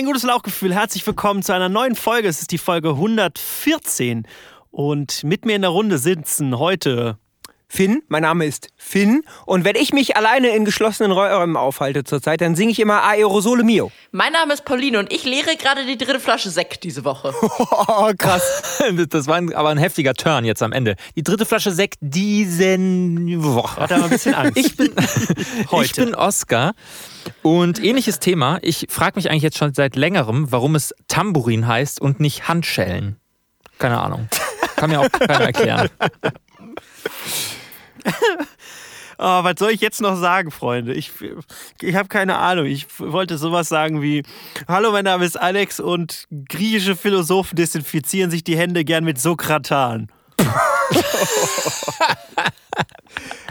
Ein gutes Lauchgefühl. Herzlich willkommen zu einer neuen Folge. Es ist die Folge 114. Und mit mir in der Runde sitzen heute Finn, mein Name ist Finn und wenn ich mich alleine in geschlossenen Räumen aufhalte zurzeit, dann singe ich immer Aerosole Mio. Mein Name ist Pauline und ich leere gerade die dritte Flasche Sekt diese Woche. Oh, krass. Das war ein, aber ein heftiger Turn jetzt am Ende. Die dritte Flasche Sekt diesen Woche. Hat er mal ein bisschen Angst. Ich bin, Heute. ich bin Oscar und ähnliches Thema. Ich frage mich eigentlich jetzt schon seit längerem, warum es Tambourin heißt und nicht Handschellen. Keine Ahnung. Kann mir auch keiner erklären. Oh, was soll ich jetzt noch sagen, Freunde? Ich, ich habe keine Ahnung. Ich wollte sowas sagen wie: Hallo, mein Name ist Alex und griechische Philosophen desinfizieren sich die Hände gern mit Sokratan.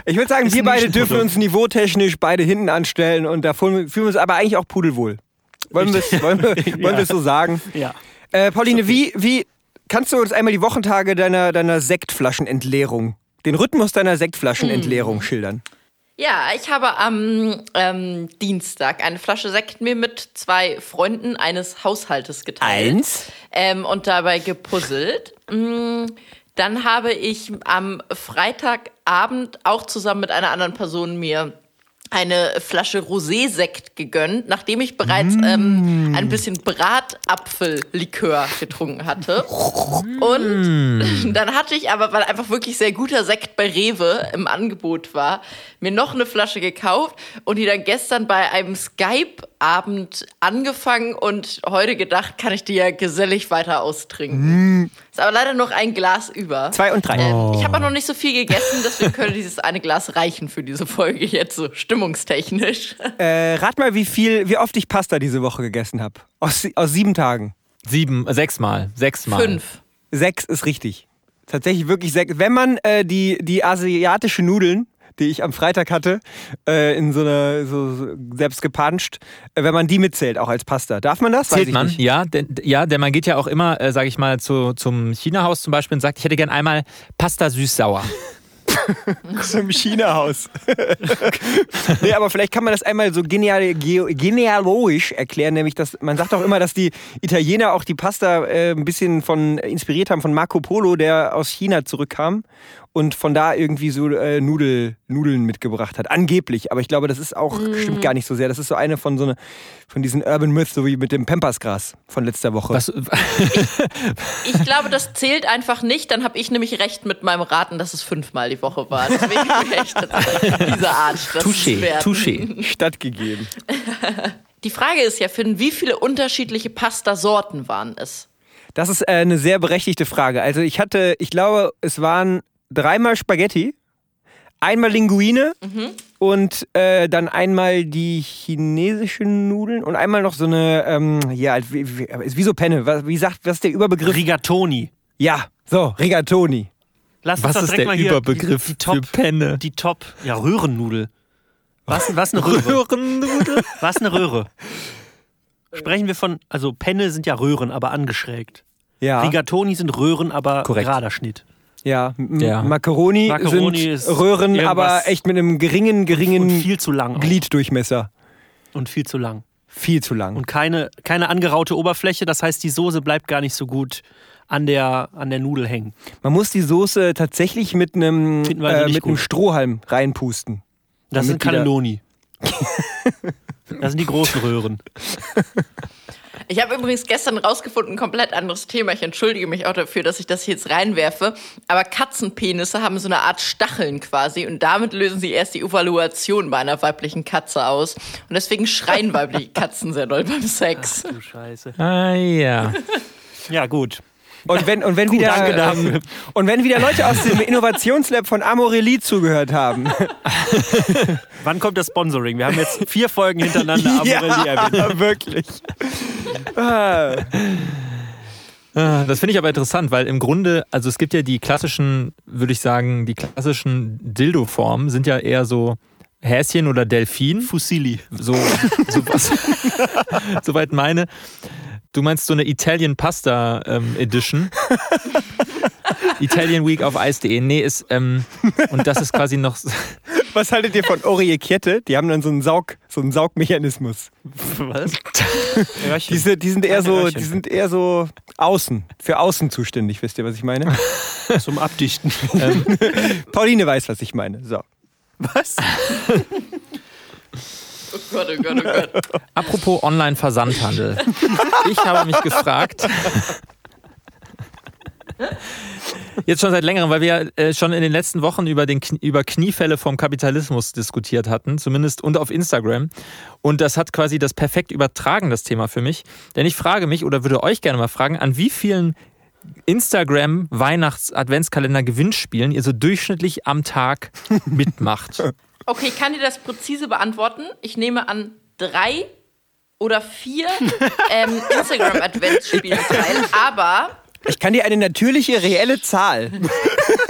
Ich würde sagen, Ist wir beide dürfen uns niveautechnisch beide hinten anstellen und da fühlen wir uns aber eigentlich auch pudelwohl. Wollen wir es wollen wir, es so sagen? Ja. Äh, Pauline, wie, wie kannst du uns einmal die Wochentage deiner, deiner Sektflaschenentleerung, den Rhythmus deiner Sektflaschenentleerung schildern? Ja, ich habe am ähm, Dienstag eine Flasche Sekt mir mit zwei Freunden eines Haushaltes geteilt. Eins? Ähm, und dabei gepuzzelt. Mm, Dann habe ich am Freitagabend auch zusammen mit einer anderen Person mir eine Flasche Rosé-Sekt gegönnt, nachdem ich bereits ähm, ein bisschen Bratapfellikör getrunken hatte. Und dann hatte ich aber, weil einfach wirklich sehr guter Sekt bei Rewe im Angebot war, mir noch eine Flasche gekauft und die dann gestern bei einem Skype-Abend angefangen und heute gedacht, kann ich die ja gesellig weiter austrinken. Ist aber leider noch ein Glas über. Zwei und drei. Ähm, ich habe auch noch nicht so viel gegessen, deswegen könnte dieses eine Glas reichen für diese Folge jetzt so stimmungstechnisch. Äh, rat mal, wie viel, wie oft ich Pasta diese Woche gegessen habe. Aus, aus sieben Tagen. Sieben, äh, sechsmal. Sechsmal. Fünf. Sechs ist richtig. Tatsächlich wirklich sechs. Wenn man äh, die, die asiatische Nudeln, die ich am Freitag hatte, äh, in so einer, so, so selbst gepanscht, äh, wenn man die mitzählt, auch als Pasta. Darf man das? Zählt man, nicht. ja, denn, ja, denn man geht ja auch immer, äh, sage ich mal, zu, zum China-Haus zum Beispiel und sagt, ich hätte gern einmal Pasta süß-sauer. Zum China-Haus. nee, aber vielleicht kann man das einmal so geneal, genealogisch erklären, nämlich dass man sagt auch immer, dass die Italiener auch die Pasta äh, ein bisschen von inspiriert haben von Marco Polo, der aus China zurückkam und von da irgendwie so äh, Nudel, Nudeln mitgebracht hat. Angeblich, aber ich glaube, das ist auch stimmt gar nicht so sehr. Das ist so eine von so eine, von diesen Urban Myths, so wie mit dem Pampasgras von letzter Woche. Was, Ich glaube, das zählt einfach nicht. Dann habe ich nämlich recht mit meinem Raten, dass es fünfmal die Woche war. Deswegen recht diese Art. Touché, touché. stattgegeben. Die Frage ist ja, Finn, wie viele unterschiedliche Pasta-Sorten waren es? Das ist äh, eine sehr berechtigte Frage. Also ich hatte, ich glaube, es waren dreimal Spaghetti, einmal Linguine und äh, dann einmal die chinesischen Nudeln und einmal noch so eine, ähm, ja, wie, wie, ist wie so Penne. Was, wie sagt, was ist der Überbegriff? Rigatoni. Ja, so, Rigatoni. Lass uns was ist direkt der mal hier Überbegriff die, die Top, für Penne? Die Top. Ja, Röhrennudel. Was, was eine Röhre? Röhrennudel? Was eine Röhre? Sprechen wir von, also Penne sind ja Röhren, aber angeschrägt. Ja, Rigatoni sind Röhren, aber Korrekt. gerader Schnitt. Ja. Ja. Macaroni, Macaroni sind ist Röhren, irgendwas- aber echt mit einem geringen, Und geringen viel zu lang. auch. Gliddurchmesser. Und viel zu lang. Viel zu lang. Und keine, keine angeraute Oberfläche, das heißt, die Soße bleibt gar nicht so gut an der, an der Nudel hängen. Man muss die Soße tatsächlich mit einem, also äh, mit einem. Strohhalm reinpusten. Das sind Cannelloni. das sind die großen Röhren. Ich habe übrigens gestern rausgefunden, ein komplett anderes Thema. Ich entschuldige mich auch dafür, dass ich das hier jetzt reinwerfe. Aber Katzenpenisse haben so eine Art Stacheln quasi und damit lösen sie erst die Evaluation bei einer weiblichen Katze aus. Und deswegen schreien weibliche Katzen sehr doll beim Sex. Du Scheiße. Ah ja. Ja, gut. Und wenn, und wenn wieder danke dafür. ähm, und wenn wieder Leute aus dem Innovationslab von Amorelie zugehört haben. Wann kommt das Sponsoring? Wir haben jetzt vier Folgen hintereinander Amorelie erwähnt. wirklich. Ah. Ah, Das finde ich aber interessant, weil im Grunde, also es gibt ja die klassischen, würde ich sagen, die klassischen Dildo-Formen sind ja eher so Häschen oder Delfin. Fusilli. So, so was. Soweit meine. Du meinst so eine Italian Pasta ähm, Edition. Italian Week auf Ice.de. Nee, ist, ähm, und das ist quasi noch Was haltet ihr von Oriekette? Die haben dann so einen Saug, so einen Saugmechanismus. Was? Die sind, die sind eher so, die sind eher so außen, für außen zuständig, wisst ihr, was ich meine? Zum Abdichten. Pauline weiß, was ich meine. So. Was? Oh Gott, oh Gott, oh Gott. Apropos Online-Versandhandel. Ich habe mich gefragt. Jetzt schon seit längerem, weil wir äh, schon in den letzten Wochen über, den, über Kniefälle vom Kapitalismus diskutiert hatten, zumindest und auf Instagram. Und das hat quasi das perfekt übertragen, das Thema für mich. Denn ich frage mich oder würde euch gerne mal fragen, an wie vielen Instagram-Weihnachts-Adventskalender-Gewinnspielen ihr so durchschnittlich am Tag mitmacht. Okay, ich kann dir das präzise beantworten. Ich nehme an drei oder vier ähm, Instagram-Adventsspielen teil, aber Ich kann dir eine natürliche, reelle Zahl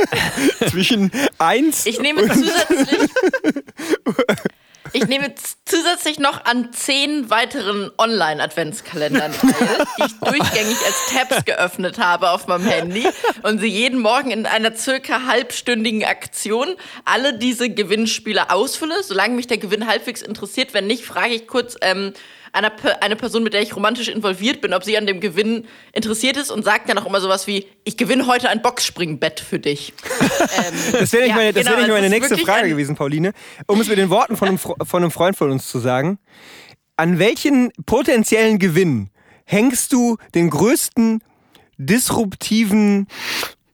zwischen 1 ich nehme zusätzlich. Ich nehme zusätzlich noch an zehn weiteren Online-Adventskalendern teil, die ich durchgängig als Tabs geöffnet habe auf meinem Handy und sie jeden Morgen in einer circa halbstündigen Aktion alle diese Gewinnspiele ausfülle, solange mich der Gewinn halbwegs interessiert. Wenn nicht, frage ich kurz ähm, einer, eine Person, mit der ich romantisch involviert bin, ob sie an dem Gewinn interessiert ist und sagt dann auch immer sowas wie, ich gewinne heute ein Boxspringbett für dich. ähm, Das wäre nicht Ja, meine, das genau, wär nicht es meine nächste Frage gewesen, Pauline. Um es mit den Worten von einem, von einem Freund von uns zu sagen. An welchen potenziellen Gewinn hängst du den größten disruptiven,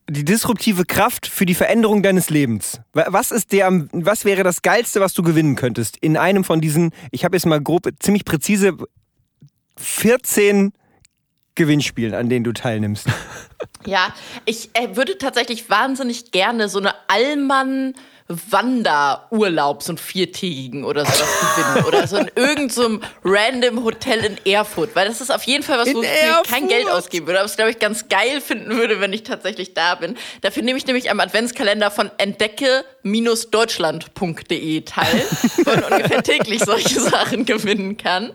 die disruptive Kraft für die Veränderung deines Lebens? Wa- Was ist der, was wäre das Geilste, was du gewinnen könntest in einem von diesen, ich habe jetzt mal grob, ziemlich präzise 14 Gewinnspielen, an denen du teilnimmst? Ja, ich äh, würde tatsächlich wahnsinnig gerne so eine Allmann Wanderurlaub, so einen viertägigen oder sowas gewinnen. Oder so in irgendeinem so random Hotel in Erfurt. Weil das ist auf jeden Fall was, wo In ich kein Erfurt? Geld ausgeben würde. Aber es, glaube ich, ganz geil finden würde, wenn ich tatsächlich da bin. Dafür nehme ich nämlich am Adventskalender von entdecke-deutschland.de teil, wo man ungefähr täglich solche Sachen gewinnen kann.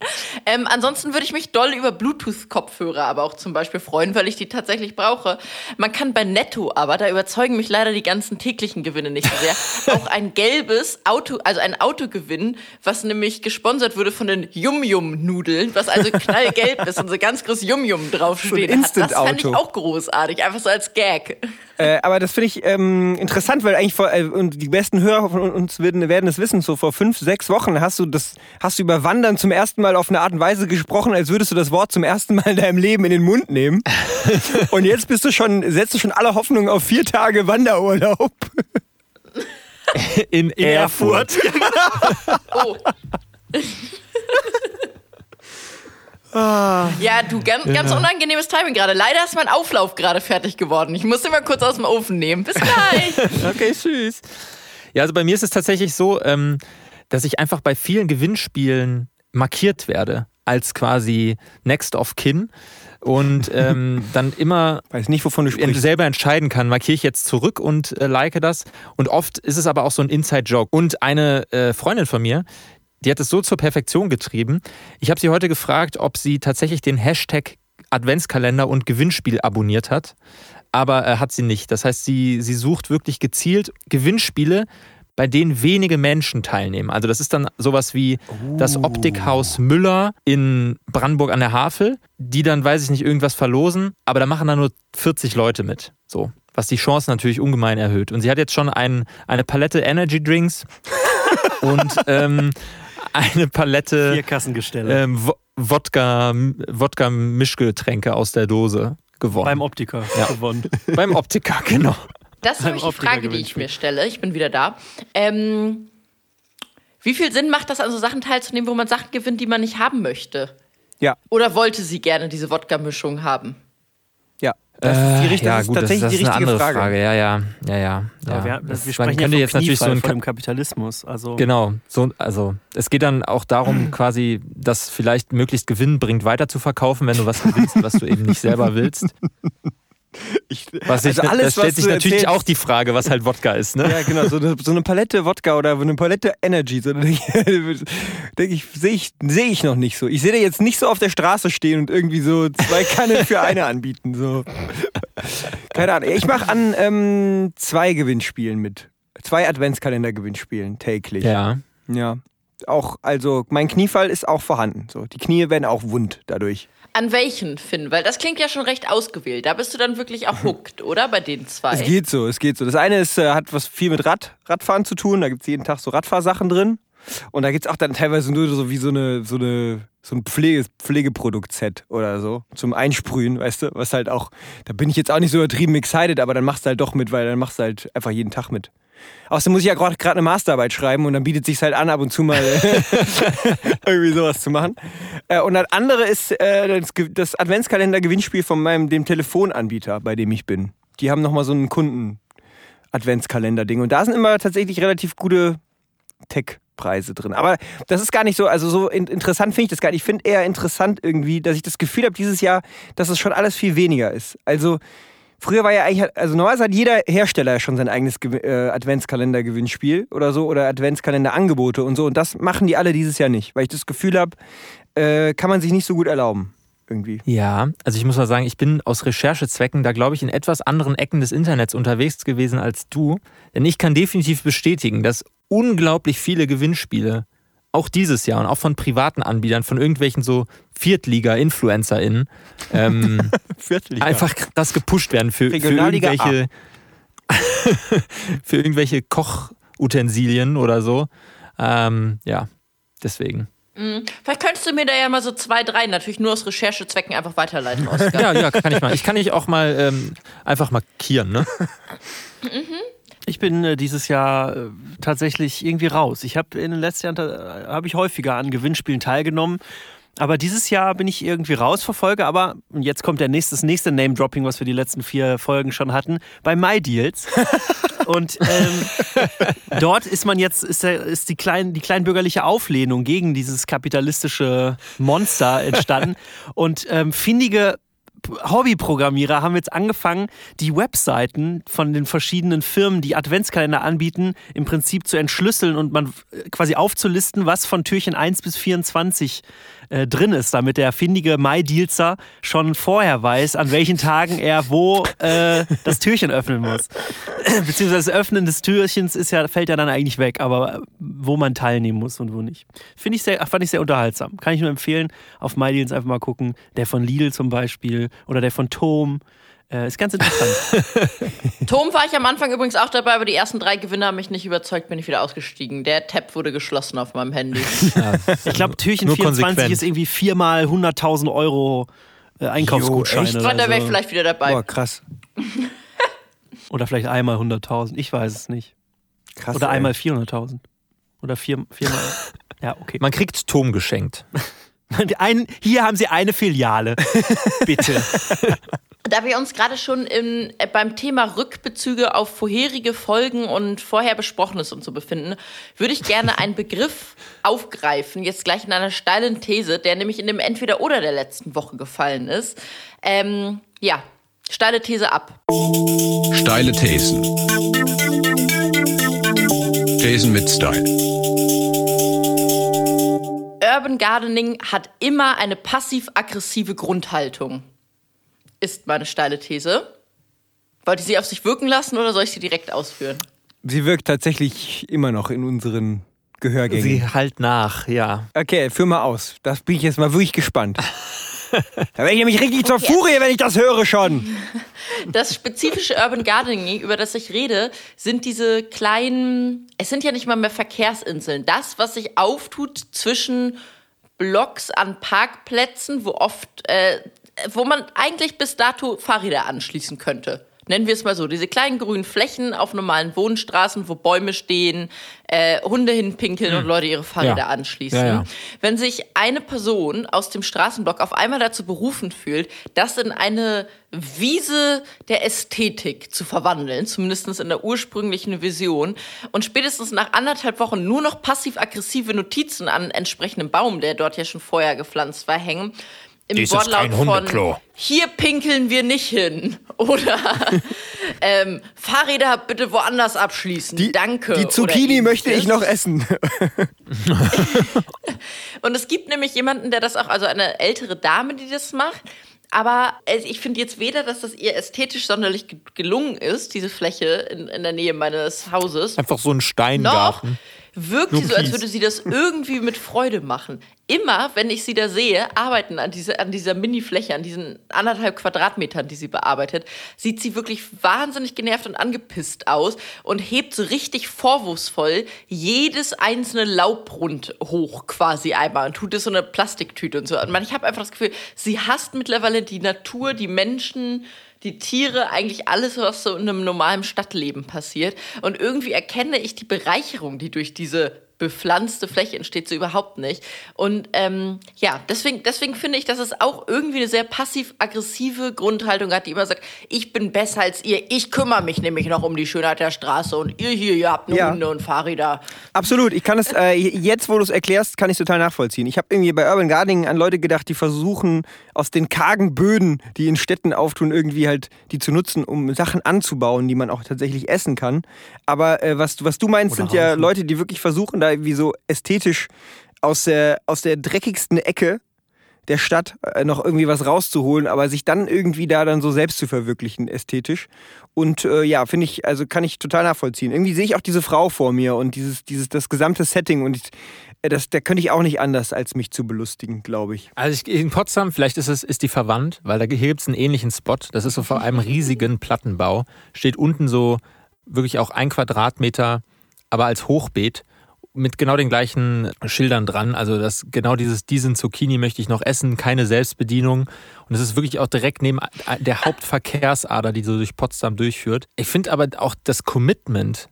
Ähm, ansonsten würde ich mich doll über Bluetooth-Kopfhörer aber auch zum Beispiel freuen, weil ich die tatsächlich brauche. Man kann bei Netto aber, da überzeugen mich leider die ganzen täglichen Gewinne nicht so sehr, auch ein gelbes Auto, also ein Auto gewinnen, was nämlich gesponsert wurde von den Yum-Yum-Nudeln, was also knallgelb ist und so ganz groß Yum-Yum draufstehen hat. Das fand ich auch großartig, einfach so als Gag. Äh, aber das finde ich ähm, interessant, weil eigentlich vor, äh, und die besten Hörer von uns werden, werden es wissen, so vor fünf, sechs Wochen hast du das, hast du über Wandern zum ersten Mal auf eine Art und Weise gesprochen, als würdest du das Wort zum ersten Mal in deinem Leben in den Mund nehmen. und jetzt bist du schon, setzt du schon alle Hoffnungen auf vier Tage Wanderurlaub. In, Erfurt. Oh. Ja, du, ganz, ganz unangenehmes Timing gerade. Leider ist mein Auflauf gerade fertig geworden. Ich muss ihn mal kurz aus dem Ofen nehmen. Bis gleich. Okay, tschüss. Ja, also bei mir ist es tatsächlich so, ähm, dass ich einfach bei vielen Gewinnspielen markiert werde als quasi Next of Kin und ähm, dann immer Weiß nicht, wovon du sprichst. selber entscheiden kann, markiere ich jetzt zurück und äh, like das. Und oft ist es aber auch so ein Inside-Joke. Und eine äh, Freundin von mir, die hat es so zur Perfektion getrieben. Ich habe sie heute gefragt, ob sie tatsächlich den Hashtag Adventskalender und Gewinnspiel abonniert hat. Aber äh, hat sie nicht. Das heißt, sie, sie sucht wirklich gezielt Gewinnspiele, bei denen wenige Menschen teilnehmen. Also das ist dann sowas wie das Optikhaus Müller in Brandenburg an der Havel, die dann, weiß ich nicht, irgendwas verlosen, aber da machen dann nur 40 Leute mit. So. Was die Chance natürlich ungemein erhöht. Und sie hat jetzt schon ein, eine Palette Energy Drinks und ähm, eine Palette Vier Kassengestelle. ähm, Wo- Wodka, Wodka-Mischgetränke aus der Dose gewonnen. Beim Optiker Ja. gewonnen. Beim Optiker, genau. Das ist nämlich die Frage, die ich mir stelle. Ich bin wieder da. Ähm, wie viel Sinn macht das, an so Sachen teilzunehmen, wo man Sachen gewinnt, die man nicht haben möchte? Ja, Oder wollte sie gerne diese Wodka-Mischung haben? ja. Das ist, die, richt- das Äh, ja, ist gut, das, tatsächlich das die ist richtige Frage. Frage. Ja, ja, ja, ja. Ja, ja. wir, Das- wir man sprechen könnte ja jetzt natürlich so ein dem Kapitalismus. Also Genau, so, also es geht dann auch darum, quasi das vielleicht möglichst gewinnbringend weiter zu verkaufen, wenn du was gewinnst, was du eben nicht selber willst. Ich, Was also ich, alles, da stellt sich natürlich erzählst- auch die Frage, was halt Wodka ist, ne? Ja, genau, so eine, so eine Palette Wodka oder eine Palette Energy. So, denke ich, denk ich, sehe ich, seh ich noch nicht so. Ich sehe da jetzt nicht so auf der Straße stehen und irgendwie so zwei Kannen für eine anbieten. So. Keine Ahnung. Ich mache an ähm, zwei Gewinnspielen mit. zwei Adventskalender-Gewinnspielen täglich. Ja. Ja. Auch, also mein Kniefall ist auch vorhanden. So, die Knie werden auch wund dadurch. An welchen, Finn? Weil das klingt ja schon recht ausgewählt. Da bist du dann wirklich auch hooked, oder? Bei den zwei. Es geht so, es geht so. Das eine ist, äh, hat was viel mit Rad, Radfahren zu tun. Da gibt es jeden Tag so Radfahrsachen drin. Und da gibt es auch dann teilweise nur so wie so eine, so eine, so ein Pflege, Pflegeprodukt-Set oder so zum Einsprühen, weißt du? Was halt auch, da bin ich jetzt auch nicht so übertrieben excited, aber dann machst du halt doch mit, weil dann machst du halt einfach jeden Tag mit. Außerdem muss ich ja gerade eine Masterarbeit schreiben und dann bietet sich halt an, ab und zu mal irgendwie sowas zu machen. Äh, und das andere ist äh, das, Ge- das Adventskalender-Gewinnspiel von meinem dem Telefonanbieter, bei dem ich bin. Die haben nochmal so einen Kunden-Adventskalender-Ding. Und da sind immer tatsächlich relativ gute Tech-Preise drin. Aber das ist gar nicht so, also so in, interessant finde ich das gar nicht. Ich finde eher interessant irgendwie, dass ich das Gefühl habe dieses Jahr, dass es schon alles viel weniger ist. Also früher war ja eigentlich, also normalerweise hat jeder Hersteller ja schon sein eigenes äh, Adventskalender-Gewinnspiel oder so oder Adventskalender-Angebote und so. Und das machen die alle dieses Jahr nicht, weil ich das Gefühl habe, äh, kann man sich nicht so gut erlauben. Irgendwie. Ja, also ich muss mal sagen, ich bin aus Recherchezwecken da, glaube ich, in etwas anderen Ecken des Internets unterwegs gewesen als du. Denn ich kann definitiv bestätigen, dass unglaublich viele Gewinnspiele, auch dieses Jahr und auch von privaten Anbietern, von irgendwelchen so Viertliga-InfluencerInnen, ähm, Viertliga. einfach krass gepusht werden für, für irgendwelche, für irgendwelche Kochutensilien oder so. Ähm, ja, deswegen. Mhm. Vielleicht könntest du mir da ja mal so zwei, drei, natürlich nur aus Recherchezwecken einfach weiterleiten, Oskar. Ja, ja, kann ich mal. Ich kann dich auch mal ähm, einfach markieren, ne? Ich bin äh, dieses Jahr äh, tatsächlich irgendwie raus. Ich habe in den letzten Jahren äh, habe ich häufiger an Gewinnspielen teilgenommen. Aber dieses Jahr bin ich irgendwie raus, verfolge aber, und jetzt kommt der nächste, das nächste Name-Dropping, was wir die letzten vier Folgen schon hatten, bei MyDeals. und ähm, dort ist man jetzt, ist, der, ist die, klein, die kleinbürgerliche Auflehnung gegen dieses kapitalistische Monster entstanden. und ähm, findige Hobbyprogrammierer haben jetzt angefangen, die Webseiten von den verschiedenen Firmen, die Adventskalender anbieten, im Prinzip zu entschlüsseln und man äh, quasi aufzulisten, was von Türchen 1 bis 24 äh, drin ist, damit der findige MyDealser schon vorher weiß, an welchen Tagen er wo äh, das Türchen öffnen muss. Beziehungsweise das Öffnen des Türchens ist ja, fällt ja dann eigentlich weg, aber wo man teilnehmen muss und wo nicht. Finde ich sehr, fand ich sehr unterhaltsam. Kann ich nur empfehlen, auf MyDeals einfach mal gucken. Der von Lidl zum Beispiel oder der von Tom. Äh, ist ganz interessant. Tom war ich am Anfang übrigens auch dabei, aber die ersten drei Gewinner haben mich nicht überzeugt, bin ich wieder ausgestiegen. Der Tab wurde geschlossen auf meinem Handy. Ich glaube, Türchen Nur 24 konsequent. ist irgendwie viermal 100.000 Euro äh, Einkaufsgutschein. oder, Aber da wäre ich so. vielleicht wieder dabei. Boah, krass. oder vielleicht einmal 100.000. Ich weiß es nicht. krass Oder ey. einmal 400.000. Oder vier, viermal. ja, okay. Man kriegt Tom geschenkt. Ein, hier haben Sie eine Filiale. Bitte. Da wir uns gerade schon im, äh, beim Thema Rückbezüge auf vorherige Folgen und vorher Besprochenes und so befinden, würde ich gerne einen Begriff aufgreifen, jetzt gleich in einer steilen These, der nämlich in dem Entweder-Oder der letzten Woche gefallen ist. Ähm, ja, steile These ab. Steile Thesen. Thesen mit Style. Urban Gardening hat immer eine passiv-aggressive Grundhaltung. Ist meine steile These. Wollt ihr sie auf sich wirken lassen oder soll ich sie direkt ausführen? Sie wirkt tatsächlich immer noch in unseren Gehörgängen. Sie halt nach, ja. Okay, führ mal aus. Das bin ich jetzt mal wirklich gespannt. da werde ich nämlich richtig zur Okay. Furie, wenn ich das höre schon. Das spezifische Urban Gardening, über das ich rede, sind diese kleinen, es sind ja nicht mal mehr Verkehrsinseln. Das, was sich auftut zwischen Blocks an Parkplätzen, wo oft, äh, wo man eigentlich bis dato Fahrräder anschließen könnte. Nennen wir es mal so. Diese kleinen grünen Flächen auf normalen Wohnstraßen, wo Bäume stehen, äh, Hunde hinpinkeln und Leute ihre Fahrräder Ja. anschließen. Ja, ja. Wenn sich eine Person aus dem Straßenblock auf einmal dazu berufen fühlt, das in eine Wiese der Ästhetik zu verwandeln, zumindest in der ursprünglichen Vision, und spätestens nach anderthalb Wochen nur noch passiv-aggressive Notizen an entsprechendem Baum, der dort ja schon vorher gepflanzt war, hängen, im Dies ist Wortlaut kein von Hundeklo. hier pinkeln wir nicht hin oder ähm, Fahrräder bitte woanders abschließen. Danke. Die Zucchini möchte ich noch essen. Und es gibt nämlich jemanden, der das auch, also eine ältere Dame, die das macht. aber äh, ich finde jetzt weder, dass das ihr ästhetisch sonderlich ge- gelungen ist, diese Fläche in, in der Nähe meines Hauses, Einfach so ein noch Steingarten. Wirkt Nur sie so, als würde sie das irgendwie mit Freude machen. Immer, wenn ich sie da sehe, arbeiten an, diese, an dieser Mini-Fläche, an diesen anderthalb Quadratmetern, die sie bearbeitet, sieht sie wirklich wahnsinnig genervt und angepisst aus und hebt so richtig vorwurfsvoll jedes einzelne Laubrund hoch quasi einmal und tut es so eine Plastiktüte und so. Und man, ich habe einfach das Gefühl, sie hasst mittlerweile die Natur, die Menschen, die Tiere, eigentlich alles, was so in einem normalen Stadtleben passiert. Und irgendwie erkenne ich die Bereicherung, die durch diese bepflanzte Fläche entsteht, so überhaupt nicht. Und ähm, ja, deswegen, deswegen finde ich, dass es auch irgendwie eine sehr passiv-aggressive Grundhaltung hat, die immer sagt, ich bin besser als ihr, ich kümmere mich nämlich noch um die Schönheit der Straße und ihr hier, ihr habt nur Ja. Hunde und Fahrräder. Absolut. Ich kann es, äh, jetzt wo du es erklärst, kann ich total nachvollziehen. Ich habe irgendwie bei Urban Gardening an Leute gedacht, die versuchen, aus den kargen Böden, die in Städten auftun, irgendwie halt die zu nutzen, um Sachen anzubauen, die man auch tatsächlich essen kann. Aber äh, was, du- was du meinst, Oder sind ja. Leute, die wirklich versuchen, da irgendwie so ästhetisch aus der, aus der dreckigsten Ecke der Stadt äh, noch irgendwie was rauszuholen, aber sich dann irgendwie da dann so selbst zu verwirklichen, ästhetisch. Und äh, ja, finde ich, also kann ich total nachvollziehen. Irgendwie sehe ich auch diese Frau vor mir und dieses, dieses, das gesamte Setting und ich, äh, das, da könnte ich auch nicht anders, als mich zu belustigen, glaube ich. Also ich, in Potsdam, vielleicht ist es ist die verwandt, weil da gibt es einen ähnlichen Spot. Das ist so vor einem riesigen Plattenbau. Steht unten so wirklich auch ein Quadratmeter, aber als Hochbeet mit genau den gleichen Schildern dran. Also das genau dieses diesen Zucchini möchte ich noch essen, keine Selbstbedienung. Und es ist wirklich auch direkt neben der Hauptverkehrsader, die so durch Potsdam durchführt. Ich finde aber auch das Commitment,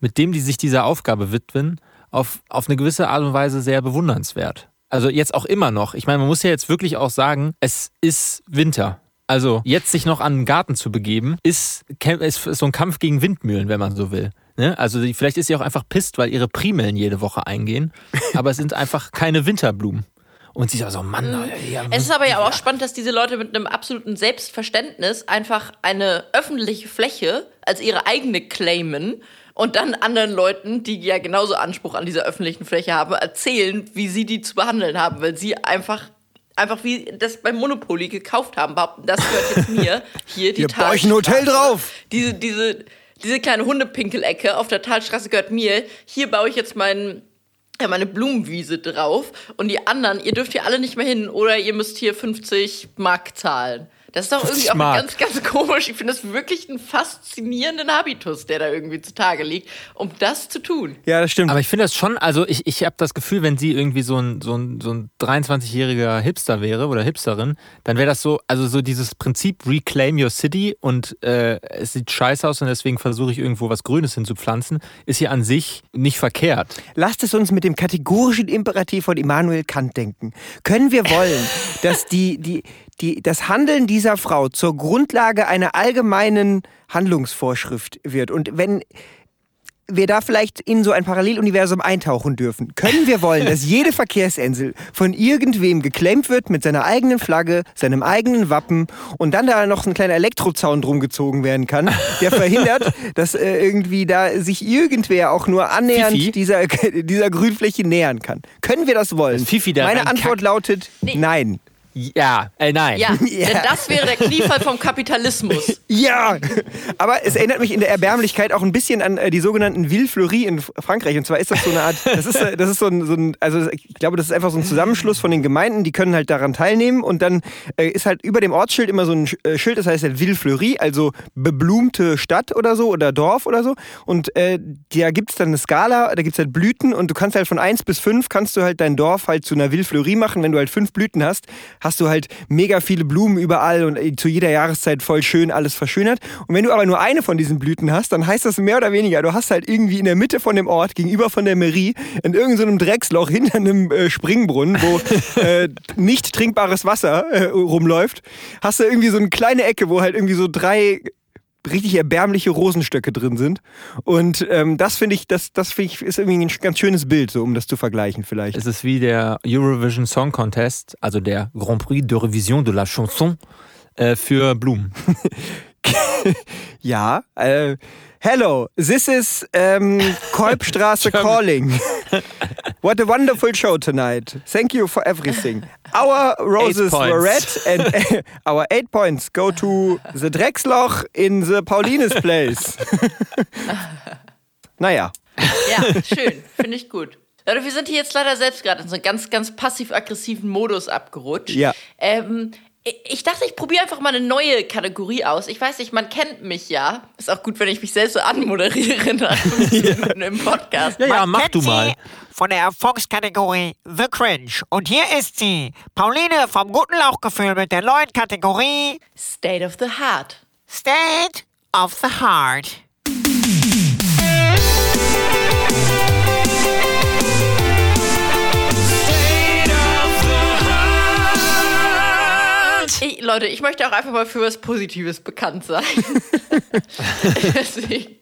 mit dem die sich dieser Aufgabe widmen, auf, auf eine gewisse Art und Weise sehr bewundernswert. Also jetzt auch immer noch. Ich meine, man muss ja jetzt wirklich auch sagen, es ist Winter. Also jetzt sich noch an den Garten zu begeben, ist, ist so ein Kampf gegen Windmühlen, wenn man so will. Ne? Also vielleicht ist sie auch einfach pisst, weil ihre Primeln jede Woche eingehen. Aber es sind einfach keine Winterblumen. Und sie ist so, Mann, Alter, ja, Es ist aber ja auch spannend, dass diese Leute mit einem absoluten Selbstverständnis einfach eine öffentliche Fläche als ihre eigene claimen und dann anderen Leuten, die ja genauso Anspruch an dieser öffentlichen Fläche haben, erzählen, wie sie die zu behandeln haben, weil sie einfach einfach wie das beim Monopoly gekauft haben, behaupten, das gehört jetzt mir. Hier die Ihr bei euch ein Hotel drauf. Diese diese diese kleine Hundepinkelecke auf der Talstraße gehört mir. Hier baue ich jetzt meinen meine Blumenwiese drauf und die anderen, ihr dürft hier alle nicht mehr hin oder ihr müsst hier 50 Mark zahlen. Das ist doch irgendwie 50 auch ganz, ganz komisch. Ich finde das wirklich einen faszinierenden Habitus, der da irgendwie zutage liegt, um das zu tun. Ja, das stimmt. Aber ich finde das schon, also ich, ich habe das Gefühl, wenn sie irgendwie so ein, so ein, so ein 23-jähriger Hipster wäre oder Hipsterin, dann wäre das so, also so dieses Prinzip Reclaim Your City und äh, es sieht scheiße aus und deswegen versuche ich irgendwo was Grünes hinzupflanzen, ist hier an sich nicht verkehrt. Lasst es uns mit dem kategorischen Imperativ von Immanuel Kant denken. Können wir wollen, dass die, die, die, das Handeln dieser Frau zur Grundlage einer allgemeinen Handlungsvorschrift wird? Und wenn wir da vielleicht in so ein Paralleluniversum eintauchen dürfen, können wir wollen, dass jede Verkehrsinsel von irgendwem geklemmt wird mit seiner eigenen Flagge, seinem eigenen Wappen und dann da noch ein kleiner Elektrozaun drum gezogen werden kann, der verhindert, dass äh, irgendwie da sich irgendwer auch nur annähernd Fifi? dieser, dieser Grünfläche nähern kann. Können wir das wollen? Fifi da Meine? Antwort lautet Nee. nein. Ja, äh, nein. Ja, denn das wäre der Kniefall vom Kapitalismus. Ja, aber es erinnert mich in der Erbärmlichkeit auch ein bisschen an äh, die sogenannten Villefleury in Frankreich. Und zwar ist das so eine Art, das ist, äh, das ist so ein, so ein, also ich glaube, das ist einfach so ein Zusammenschluss von den Gemeinden, die können halt daran teilnehmen. Und dann äh, ist halt über dem Ortsschild immer so ein äh, Schild, das heißt halt Villefleury, also beblumte Stadt oder so oder Dorf oder so. Und äh, da gibt es dann eine Skala, da gibt es halt Blüten und du kannst halt von 1 bis 5 kannst du halt dein Dorf halt zu einer Villefleury machen. Wenn du halt fünf Blüten hast, hast du halt mega viele Blumen überall und äh, zu jeder Jahreszeit voll schön alles verschönert. Und wenn du aber nur eine von diesen Blüten hast, dann heißt das mehr oder weniger, du hast halt irgendwie in der Mitte von dem Ort, gegenüber von der Mairie, in irgendeinem Drecksloch hinter einem äh, Springbrunnen, wo äh, nicht trinkbares Wasser äh, rumläuft, hast du irgendwie so eine kleine Ecke, wo halt irgendwie so drei richtig erbärmliche Rosenstöcke drin sind. Und ähm, das finde ich, das, das finde ich, ist irgendwie ein ganz schönes Bild, so um das zu vergleichen vielleicht. Es ist wie der Eurovision Song Contest, also der Grand Prix de Revision de la Chanson äh, für Blumen. Ja, äh, hello, this is ähm, Kolbstraße Calling. What a wonderful show tonight. Thank you for everything. Our roses were red and our eight points go to the Drecksloch in the Paulines place. naja. Ja, schön. Finde ich gut. Leute, wir sind hier jetzt leider selbst gerade in so einen ganz, ganz passiv-aggressiven Modus abgerutscht. Ja. Ähm, ich dachte, ich probiere einfach mal eine neue Kategorie aus. Ich weiß nicht, man kennt mich ja. Ist auch gut, wenn ich mich selbst so anmoderiere nach 15 Minuten im Podcast. Ja, ja, mach du mal. sie von der Erfolgskategorie The Cringe. Und hier ist sie, Pauline vom Guten Lauchgefühl mit der neuen Kategorie State of the Heart. State of the Heart. Ich, Leute, ich möchte auch einfach mal für was Positives bekannt sein. Deswegen.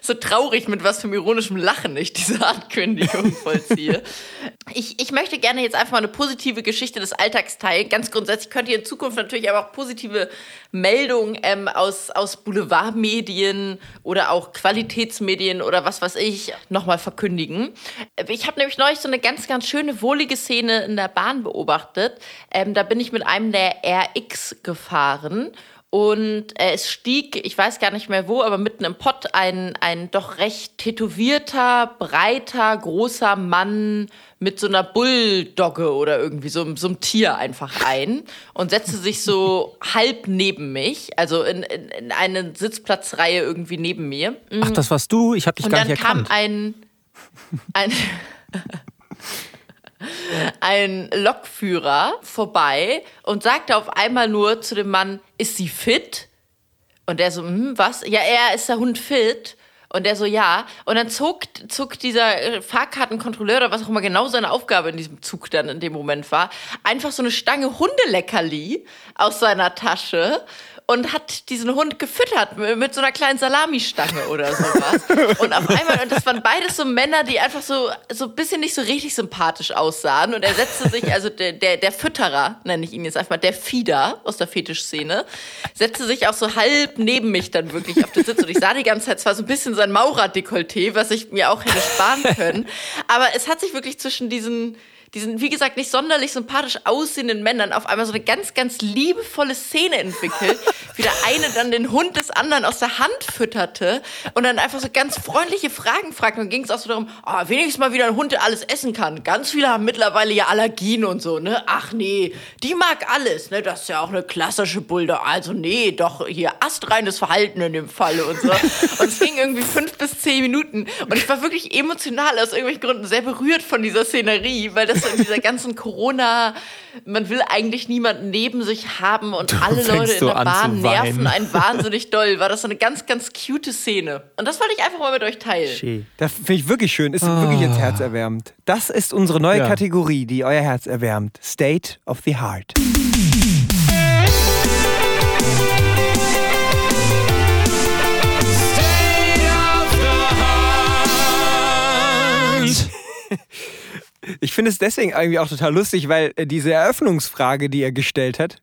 So traurig, mit was für einem ironischen Lachen ich diese Ankündigung vollziehe. Ich, ich möchte gerne jetzt einfach mal eine positive Geschichte des Alltags teilen. Ganz grundsätzlich könnt ihr in Zukunft natürlich aber auch positive Meldungen ähm, aus, aus Boulevardmedien oder auch Qualitätsmedien oder was weiß ich nochmal verkündigen. Ich habe nämlich neulich so eine ganz, ganz schöne, wohlige Szene in der Bahn beobachtet. Ähm, da bin ich mit einem der RX gefahren und äh, es stieg, ich weiß gar nicht mehr wo, aber mitten im Pott ein, ein doch recht tätowierter, breiter, großer Mann mit so einer Bulldogge oder irgendwie so, so einem Tier einfach ein und setzte sich so halb neben mich, also in, in, in eine Sitzplatzreihe irgendwie neben mir. Ach, das warst du? Ich habe dich Und gar dann nicht kam erkannt. ein, ein, ein Lokführer vorbei und sagte auf einmal nur zu dem Mann, ist sie fit? Und der so, hm, was? Ja, er ist der Hund fit. Und der so, ja. Und dann zog, zog dieser äh, Fahrkartenkontrolleur oder was auch immer genau seine Aufgabe in diesem Zug dann in dem Moment war, einfach so eine Stange Hundeleckerli aus seiner Tasche und hat diesen Hund gefüttert mit, so einer kleinen Salamistange oder sowas. Und auf einmal, und das waren beides so Männer, die einfach so, so ein bisschen nicht so richtig sympathisch aussahen. Und er setzte sich, also der, der, der Fütterer, nenne ich ihn jetzt einfach mal, der Fieder aus der Fetischszene, setzte sich auch so halb neben mich dann wirklich auf den Sitz. Und ich sah die ganze Zeit zwar so ein bisschen sein Maurerdekolleté, was ich mir auch hätte sparen können. Aber es hat sich wirklich zwischen diesen diesen, wie gesagt, nicht sonderlich sympathisch aussehenden Männern auf einmal so eine ganz, ganz liebevolle Szene entwickelt, wie der eine dann den Hund des anderen aus der Hand fütterte und dann einfach so ganz freundliche Fragen fragte. Und ging es auch so darum, oh, wenigstens mal wieder ein Hund, der alles essen kann. Ganz viele haben mittlerweile ja Allergien und so, ne? Ach nee, die mag alles, ne? Das ist ja auch eine klassische Bulldog. Also nee, doch hier astreines Verhalten in dem Falle und so. Und es ging irgendwie fünf bis zehn Minuten. Und ich war wirklich emotional aus irgendwelchen Gründen sehr berührt von dieser Szenerie, weil das so in dieser ganzen Corona, man will eigentlich niemanden neben sich haben und alle fängst Leute in der Bahn nerven einen wahnsinnig doll. War das so eine ganz, ganz cute Szene. Und das wollte ich einfach mal mit euch teilen. Das finde ich wirklich schön. Ist wirklich ins Herz erwärmend. Das ist unsere neue Ja. Kategorie, die euer Herz erwärmt. State of the Heart. Ich finde es deswegen irgendwie auch total lustig, weil äh, diese Eröffnungsfrage, die er gestellt hat,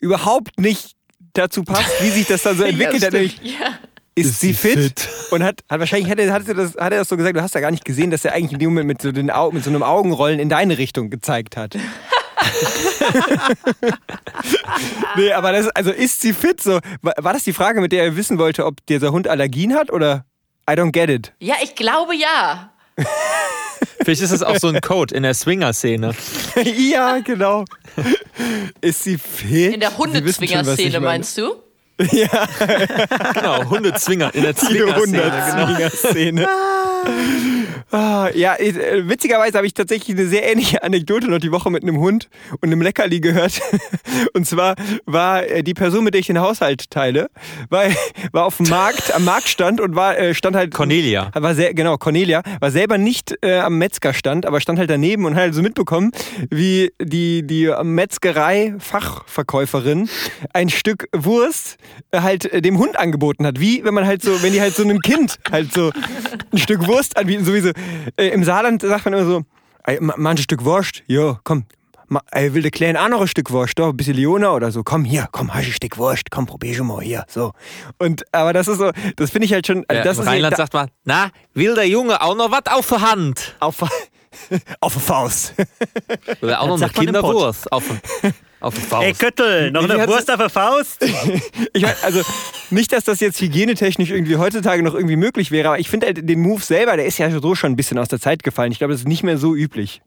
überhaupt nicht dazu passt, wie sich das dann so entwickelt hat. Nämlich, Ja. ist, sie fit? Und hat, hat wahrscheinlich hat er, hat, er das, hat er das so gesagt, du hast ja gar nicht gesehen, dass er eigentlich in dem Moment mit so, den Au mit so einem Augenrollen in deine Richtung gezeigt hat. nee, aber das, also ist sie fit? So, war, war das die Frage, mit der er wissen wollte, ob dieser Hund Allergien hat oder I don't get it? ja, ich glaube ja. Vielleicht ist das auch so ein Code in der Swinger-Szene. ja, genau. Ist sie fit? In der Hundezwinger-Szene meinst du? Genau, Hundezwinger in der Die Zwinger-Szene. Genau. Hundertzwinger-Szene. Ah, ja, äh, witzigerweise habe ich tatsächlich eine sehr ähnliche Anekdote noch die Woche mit einem Hund und einem Leckerli gehört. Und zwar war äh, die Person, mit der ich den Haushalt teile, war, war auf dem Markt, am Marktstand und war, äh, stand halt. Cornelia. War sehr, genau, Cornelia, war selber nicht äh, am Metzgerstand, aber stand halt daneben und hat halt so mitbekommen, wie die, die Metzgerei-Fachverkäuferin ein Stück Wurst halt dem Hund angeboten hat. Wie, wenn man halt so, wenn die halt so einem Kind halt so ein Stück Wurst anbieten, sowieso. Äh, Im Saarland sagt man immer so, ey, ma- mal ein Stück Wurst, jo, komm. Ma, ey, will der Kleine auch noch ein Stück Wurst, doch, ein bisschen Leona oder so. Komm hier, komm, hast ein Stück Wurst, komm, probier schon mal hier, so. Und, aber das ist so, das finde ich halt schon, also Ja, das Im ist Rheinland da, sagt man, na, will der Junge auch noch was auf der Hand? auf, Auf die Faust. Oder auch noch eine. Kinderwurst auf, auf die Faust. Ey, Köttel, noch eine Wurst auf der Faust? Ich mein, also nicht, dass das jetzt hygienetechnisch irgendwie heutzutage noch irgendwie möglich wäre, aber ich finde halt den Move selber, der ist ja so schon ein bisschen aus der Zeit gefallen. Ich glaube, das ist nicht mehr so üblich.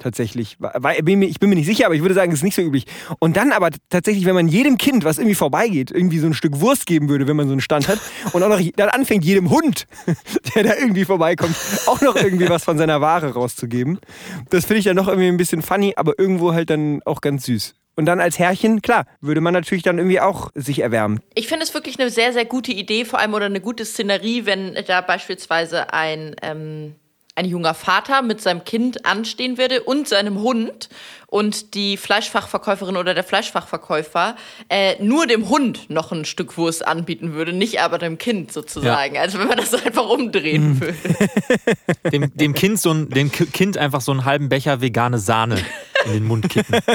Tatsächlich. Ich bin mir nicht sicher, aber ich würde sagen, es ist nicht so üblich. Und dann aber tatsächlich, wenn man jedem Kind, was irgendwie vorbeigeht, irgendwie so ein Stück Wurst geben würde, wenn man so einen Stand hat, und auch noch dann anfängt, jedem Hund, der da irgendwie vorbeikommt, auch noch irgendwie was von seiner Ware rauszugeben. Das finde ich dann noch irgendwie ein bisschen funny, aber irgendwo halt dann auch ganz süß. Und dann als Herrchen, klar, würde man natürlich dann irgendwie auch sich erwärmen. Ich finde es wirklich eine sehr, sehr gute Idee, vor allem oder eine gute Szenerie, wenn da beispielsweise ein, ähm, ein junger Vater mit seinem Kind anstehen würde und seinem Hund und die Fleischfachverkäuferin oder der Fleischfachverkäufer äh, nur dem Hund noch ein Stück Wurst anbieten würde, nicht aber dem Kind sozusagen. Also wenn man das einfach umdrehen würde. dem, dem, kind so ein, dem Ki- Kind einfach so einen halben Becher vegane Sahne in den Mund kippen.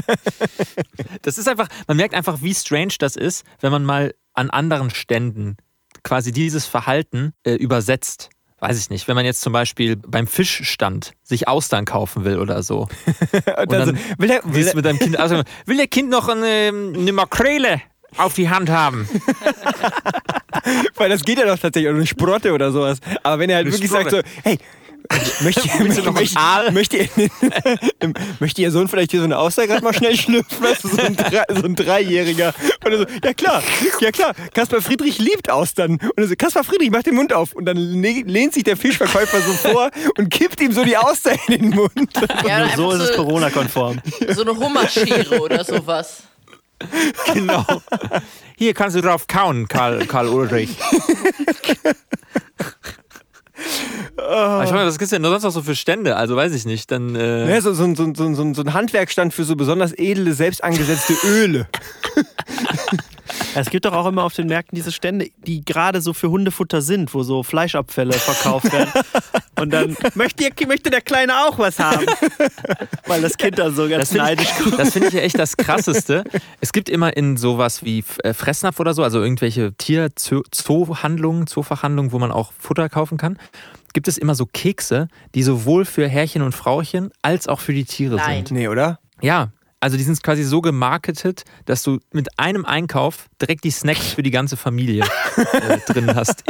Das ist einfach, man merkt einfach, wie strange das ist, wenn man mal an anderen Ständen quasi dieses Verhalten äh, übersetzt. Weiß ich nicht, wenn man jetzt zum Beispiel beim Fischstand sich Austern kaufen will oder so. Und dann so, will der, will der, mit deinem Kind, also, will der Kind noch eine, eine Makrele auf die Hand haben? weil das geht ja doch tatsächlich, oder eine Sprotte oder sowas. Aber wenn er halt Eine wirklich sagt so, Sprotte. hey, möchte, möchte, Aal? möchte, ihr- möchte Ihr Sohn vielleicht hier so eine Auster gerade mal schnell schlüpfen? Weißt du, so ein, Drei, so ein Dreijähriger. Und er so, ja klar, ja klar, Kaspar Friedrich liebt Austern. Und er so, Kaspar Friedrich, mach den Mund auf. Und dann le- lehnt sich der Fischverkäufer so vor und kippt ihm so die Auster in den Mund. Ja, oder So ist es Corona-konform. so eine Hummerschere oder sowas. Genau. Hier kannst du drauf kauen, Karl, Karl Ulrich. Aber ich meine, was gibt's denn nur sonst noch so für Stände? Also weiß ich nicht. Dann äh, Ja, so, so, so, so, so, so ein Handwerkstand für so besonders edle, selbst angesetzte Öle. Es gibt doch auch immer auf den Märkten diese Stände, die gerade so für Hundefutter sind, wo so Fleischabfälle verkauft werden. Und dann möchte, ihr, möchte der Kleine auch was haben. Weil das Kind dann so ganz Das finde neidisch ich, das find ich ja echt das Krasseste. Es gibt immer in sowas wie äh, Fressnapf oder so, also irgendwelche Tier-Zoo-Handlungen, Zoofachhandlungen, wo man auch Futter kaufen kann, gibt es immer so Kekse, die sowohl für Herrchen und Frauchen als auch für die Tiere Nein. sind. Nee, oder? Ja, also die sind quasi so gemarketet, dass du mit einem Einkauf direkt die Snacks für die ganze Familie äh, drin hast.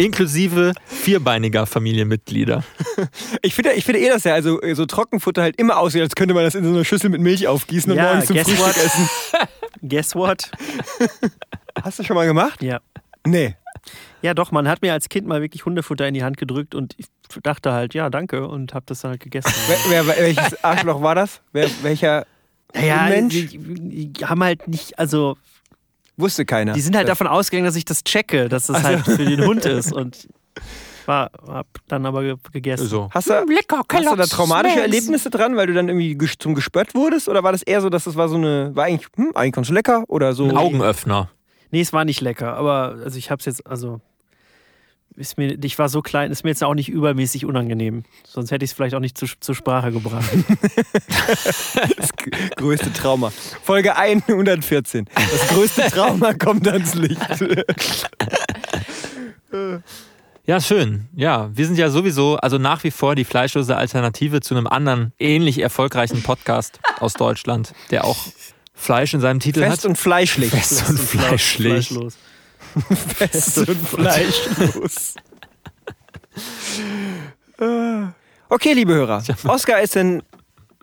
I inklusive vierbeiniger Familienmitglieder. Ich finde, ich finde eh, dass ja also so Trockenfutter halt immer aussieht, als könnte man das in so einer Schüssel mit Milch aufgießen und Ja, morgens zum guess Frühstück what? essen. Guess what? Hast du schon mal gemacht? Ja. Nee. Ja, doch, man hat mir als Kind mal wirklich Hundefutter in die Hand gedrückt und ich dachte halt, ja, danke und hab das dann halt gegessen. Wer, wer, welches Arschloch war das? Wer, welcher ja, Mensch? die, die haben halt nicht, also Wusste keiner. die sind halt davon ausgegangen, dass ich das checke, dass das halt für den Hund ist und war, hab dann aber ge gegessen. So. Hast du, hast du da traumatische Erlebnisse dran, weil du dann irgendwie ges- zum gespött wurdest? Oder war das eher so, dass das war so eine, war eigentlich, hm, eigentlich ganz lecker? Oder so? Ein Augenöffner. Nee, es war nicht lecker, aber also ich hab's jetzt, also ist mir, ich war so klein, ist mir jetzt auch nicht übermäßig unangenehm. Sonst hätte ich es vielleicht auch nicht zu, zur Sprache gebracht. Das größte Trauma. Folge 114. Das größte Trauma kommt ans Licht. Ja, schön. Ja, wir sind ja sowieso, also nach wie vor die fleischlose Alternative zu einem anderen ähnlich erfolgreichen Podcast aus Deutschland, der auch Fleisch in seinem Titel Fest hat. und fleischlich. Fest und fleischlich. Fleischlos. Fest und fleischlos. Okay, liebe Hörer. Oskar ist in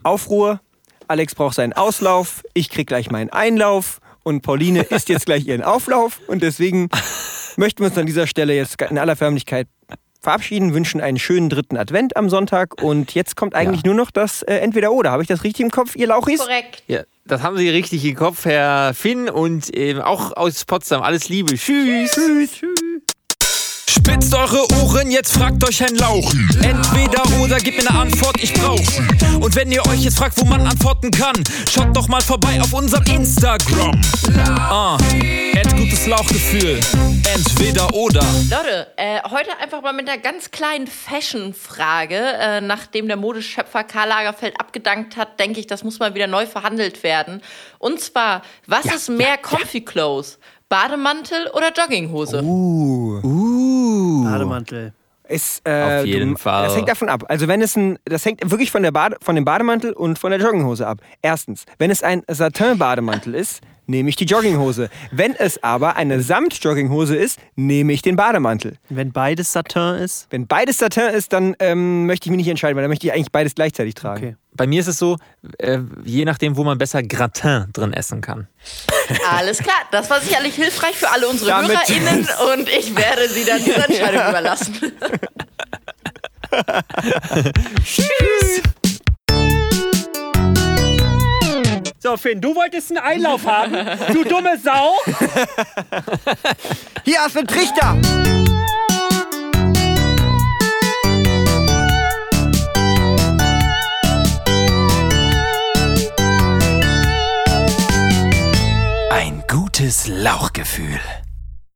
Aufruhr. Alex braucht seinen Auslauf. Ich krieg gleich meinen Einlauf. Und Pauline isst jetzt gleich ihren Auflauf. Und deswegen möchten wir uns an dieser Stelle jetzt in aller Förmlichkeit verabschieden, wünschen einen schönen dritten Advent am Sonntag. Und jetzt kommt eigentlich nur noch das äh, Entweder-Oder. Habe ich das richtig im Kopf, ihr Lauchis? Korrekt. Ja, das haben Sie richtig im Kopf, Herr Finn, und ähm, auch aus Potsdam. Alles Liebe. Tschüss. Tschüss. Spitzt eure Ohren, jetzt fragt euch ein Lauchen. Entweder oder, gebt mir eine Antwort, ich brauch. Und wenn ihr euch jetzt fragt, wo man antworten kann, schaut doch mal vorbei auf unserem Instagram. Ah, add gutes Lauchgefühl. Entweder oder. Leute, äh, heute einfach mal mit einer ganz kleinen Fashion-Frage. Äh, nachdem der Modeschöpfer Karl Lagerfeld abgedankt hat, denke ich, das muss mal wieder neu verhandelt werden. Und zwar, was ist mehr Comfy Clothes? Bademantel oder Jogginghose? Uh. Bademantel. Ist, äh, Auf jeden du, Fall. Das hängt davon ab. Also wenn es ein, das hängt wirklich von, der Bade, von dem Bademantel und von der Jogginghose ab. Erstens, wenn es ein Satin-Bademantel ist, nehme ich die Jogginghose. Wenn es aber eine Samt-Jogginghose ist, nehme ich den Bademantel. Wenn beides Satin ist? Wenn beides Satin ist, dann ähm, möchte ich mich nicht entscheiden, weil dann möchte ich eigentlich beides gleichzeitig tragen. Okay. Bei mir ist es so, äh, je nachdem, wo man besser Gratin drin essen kann. Alles klar, das war sicherlich hilfreich für alle unsere Damit- HörerInnen und ich werde sie dann diese Entscheidung überlassen. So, Finn, du wolltest einen Einlauf haben? Du dumme Sau! Hier hast du einen Trichter! Ein gutes Lauchgefühl.